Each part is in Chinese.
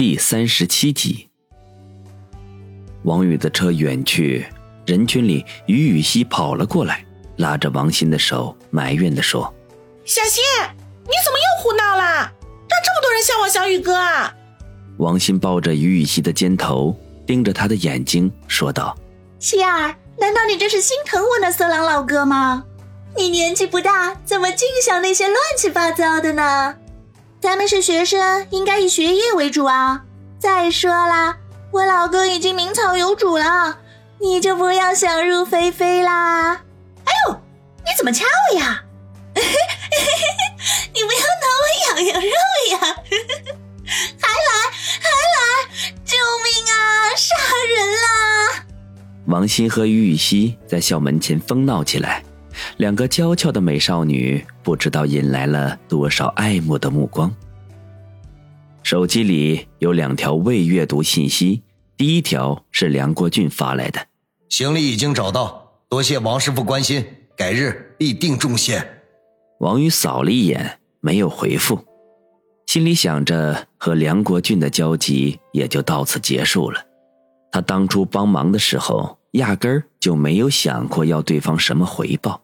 第三十七集，王宇的车远去，人群里于雨溪跑了过来，拉着王鑫的手，埋怨的说：“小新，你怎么又胡闹啦？让这么多人笑我小雨哥啊！”王鑫抱着于雨溪的肩头，盯着他的眼睛，说道：“希儿，难道你这是心疼我那色狼老哥吗？你年纪不大，怎么净想那些乱七八糟的呢？”咱们是学生，应该以学业为主啊！再说了，我老公已经名草有主了，你就不要想入非非啦！哎呦，你怎么掐我呀？你不要挠我痒痒肉呀！还来还来！救命啊！杀人啦！王鑫和于雨溪在校门前疯闹起来。两个娇俏的美少女不知道引来了多少爱慕的目光。手机里有两条未阅读信息，第一条是梁国俊发来的：“行李已经找到，多谢王师傅关心，改日必定重谢。”王宇扫了一眼，没有回复，心里想着和梁国俊的交集也就到此结束了。他当初帮忙的时候，压根儿就没有想过要对方什么回报。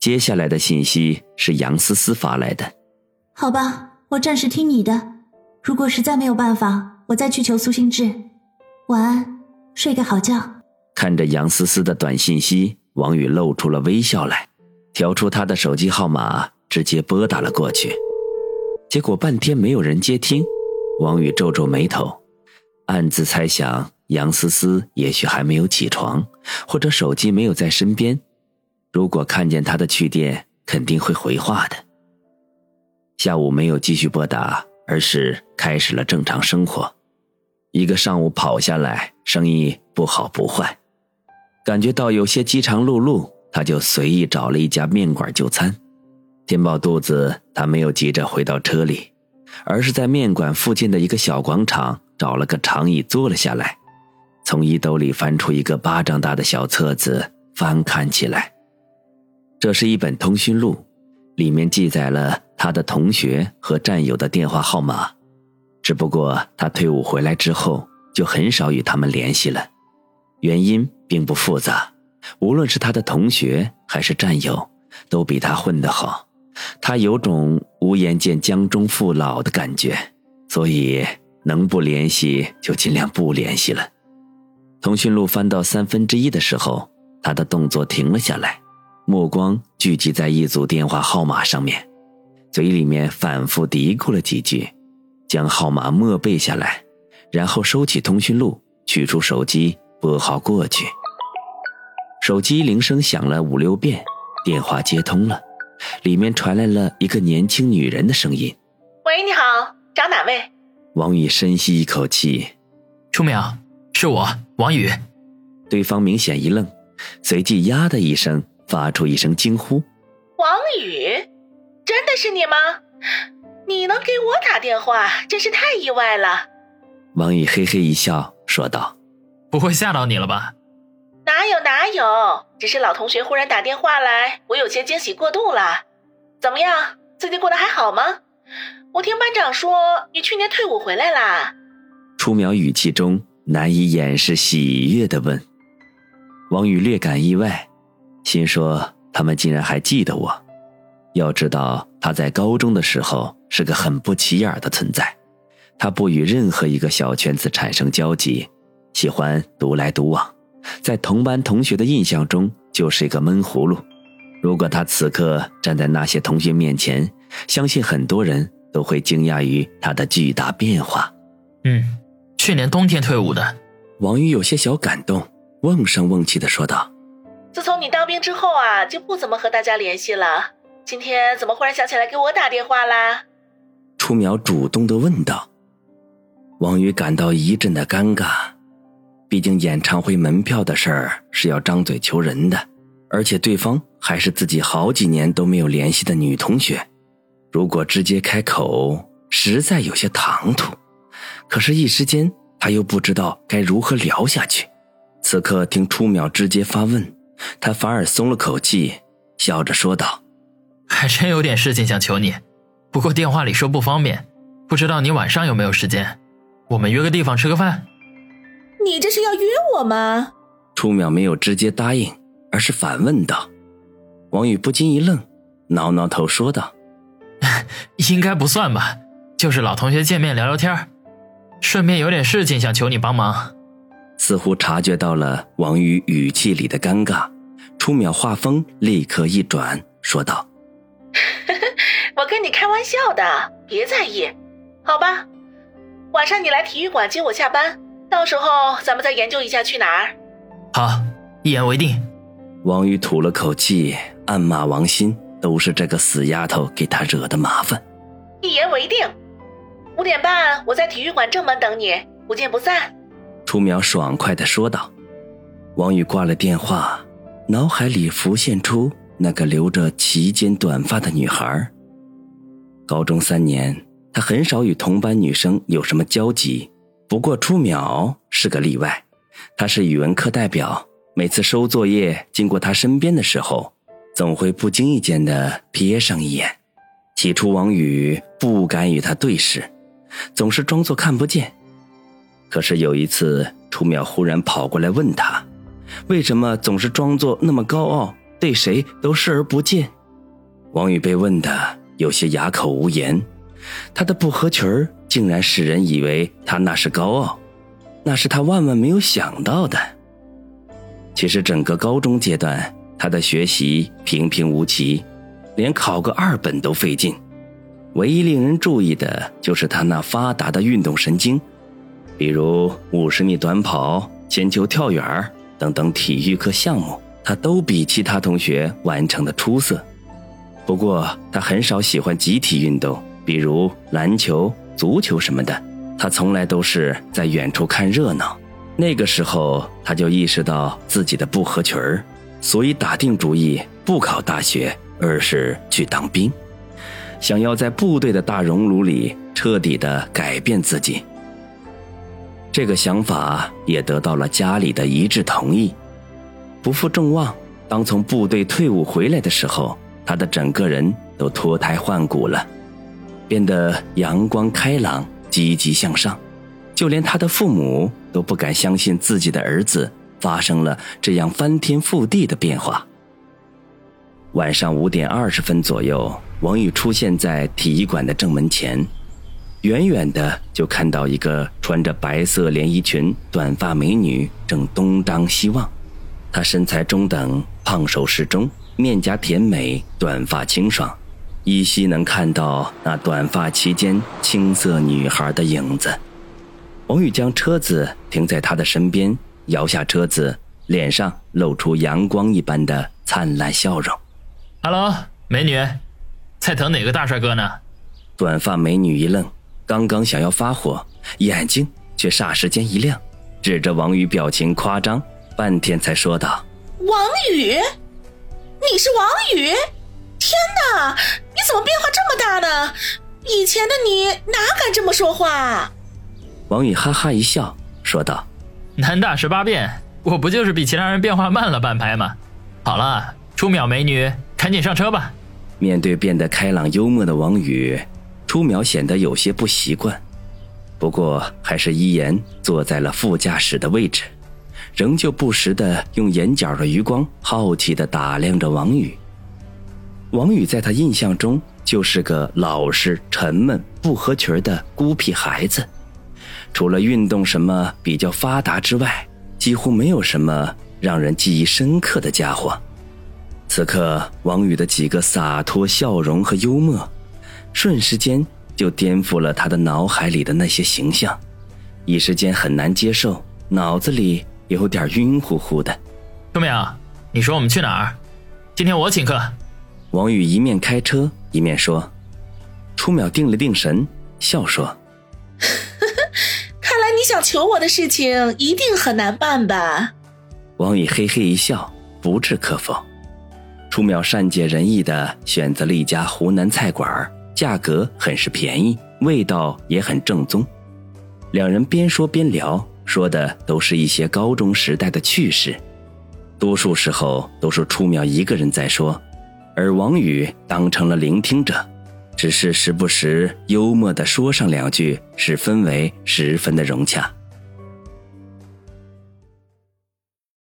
接下来的信息是杨思思发来的。好吧，我暂时听你的。如果实在没有办法，我再去求苏心志。晚安，睡个好觉。看着杨思思的短信息，王宇露出了微笑来，调出他的手机号码，直接拨打了过去。结果半天没有人接听，王宇皱皱眉头，暗自猜想杨思思也许还没有起床，或者手机没有在身边。如果看见他的去电，肯定会回话的。下午没有继续拨打，而是开始了正常生活。一个上午跑下来，生意不好不坏，感觉到有些饥肠辘辘，他就随意找了一家面馆就餐。填饱肚子，他没有急着回到车里，而是在面馆附近的一个小广场找了个长椅坐了下来，从衣兜里翻出一个巴掌大的小册子，翻看起来。这是一本通讯录，里面记载了他的同学和战友的电话号码。只不过他退伍回来之后，就很少与他们联系了。原因并不复杂，无论是他的同学还是战友，都比他混得好。他有种无颜见江中父老的感觉，所以能不联系就尽量不联系了。通讯录翻到三分之一的时候，他的动作停了下来。目光聚集在一组电话号码上面，嘴里面反复嘀咕了几句，将号码默背下来，然后收起通讯录，取出手机拨号过去。手机铃声响了五六遍，电话接通了，里面传来了一个年轻女人的声音：“喂，你好，找哪位？”王宇深吸一口气：“初淼，是我，王宇。”对方明显一愣，随即呀的一声。发出一声惊呼：“王宇，真的是你吗？你能给我打电话，真是太意外了。”王宇嘿嘿一笑，说道：“不会吓到你了吧？”“哪有哪有，只是老同学忽然打电话来，我有些惊喜过度了。怎么样，最近过得还好吗？我听班长说你去年退伍回来啦。”初苗语气中难以掩饰喜悦的问。王宇略感意外。心说：“他们竟然还记得我。要知道，他在高中的时候是个很不起眼的存在。他不与任何一个小圈子产生交集，喜欢独来独往，在同班同学的印象中就是一个闷葫芦。如果他此刻站在那些同学面前，相信很多人都会惊讶于他的巨大变化。”嗯，去年冬天退伍的。王宇有些小感动，瓮声瓮气的说道。自从你当兵之后啊，就不怎么和大家联系了。今天怎么忽然想起来给我打电话啦？初淼主动的问道。王宇感到一阵的尴尬，毕竟演唱会门票的事儿是要张嘴求人的，而且对方还是自己好几年都没有联系的女同学，如果直接开口，实在有些唐突。可是，一时间他又不知道该如何聊下去。此刻听初淼直接发问。他反而松了口气，笑着说道：“还真有点事情想求你，不过电话里说不方便，不知道你晚上有没有时间。”我们约个地方吃个饭。你这是要约我吗？初淼没有直接答应，而是反问道。王宇不禁一愣，挠挠头说道：“应该不算吧，就是老同学见面聊聊天顺便有点事情想求你帮忙。”似乎察觉到了王宇语气里的尴尬，出秒话锋立刻一转，说道：“我跟你开玩笑的，别在意，好吧？晚上你来体育馆接我下班。”到时候咱们再研究一下去哪儿。好，一言为定。王宇吐了口气，暗骂王鑫都是这个死丫头给他惹的麻烦。一言为定，五点半我在体育馆正门等你，不见不散。初淼爽快的说道。王宇挂了电话，脑海里浮现出那个留着齐肩短发的女孩。高中三年，他很少与同班女生有什么交集。不过初淼是个例外，他是语文课代表，每次收作业经过他身边的时候，总会不经意间的瞥上一眼。起初王宇不敢与他对视，总是装作看不见。可是有一次，楚淼忽然跑过来问他，为什么总是装作那么高傲，对谁都视而不见？王宇被问的有些哑口无言，他的不合群。竟然使人以为他那是高傲，那是他万万没有想到的。其实整个高中阶段，他的学习平平无奇，连考个二本都费劲。唯一令人注意的就是他那发达的运动神经，比如五十米短跑、铅球跳远等等体育课项目，他都比其他同学完成的出色。不过，他很少喜欢集体运动，比如篮球。足球什么的，他从来都是在远处看热闹。那个时候，他就意识到自己的不合群儿，所以打定主意不考大学，而是去当兵，想要在部队的大熔炉里彻底的改变自己。这个想法也得到了家里的一致同意。不负众望，当从部队退伍回来的时候，他的整个人都脱胎换骨了。变得阳光开朗、积极向上，就连他的父母都不敢相信自己的儿子发生了这样翻天覆地的变化。晚上五点二十分左右，王宇出现在体育馆的正门前，远远的就看到一个穿着白色连衣裙、短发美女正东张西望。她身材中等，胖瘦适中，面颊甜美，短发清爽。依稀能看到那短发齐间青涩女孩的影子。王宇将车子停在她的身边，摇下车子，脸上露出阳光一般的灿烂笑容。“Hello，美女，在等哪个大帅哥呢？”短发美女一愣，刚刚想要发火，眼睛却霎时间一亮，指着王宇，表情夸张，半天才说道：“王宇，你是王宇？”天哪！你怎么变化这么大呢？以前的你哪敢这么说话？王宇哈哈一笑，说道：“南大十八变，我不就是比其他人变化慢了半拍吗？好了，初淼美女，赶紧上车吧。”面对变得开朗幽默的王宇，初淼显得有些不习惯，不过还是依言坐在了副驾驶的位置，仍旧不时的用眼角的余光好奇的打量着王宇。王宇在他印象中就是个老实、沉闷、不合群的孤僻孩子，除了运动什么比较发达之外，几乎没有什么让人记忆深刻的家伙。此刻，王宇的几个洒脱笑容和幽默，瞬时间就颠覆了他的脑海里的那些形象，一时间很难接受，脑子里有点晕乎乎的。秋淼，你说我们去哪儿？今天我请客。王宇一面开车一面说：“初淼定了定神，笑说：‘看来你想求我的事情一定很难办吧？’”王宇嘿嘿一笑，不置可否。初淼善解人意的选择了一家湖南菜馆，价格很是便宜，味道也很正宗。两人边说边聊，说的都是一些高中时代的趣事，多数时候都是初淼一个人在说。而王宇当成了聆听者，只是时不时幽默的说上两句，使氛围十分的融洽。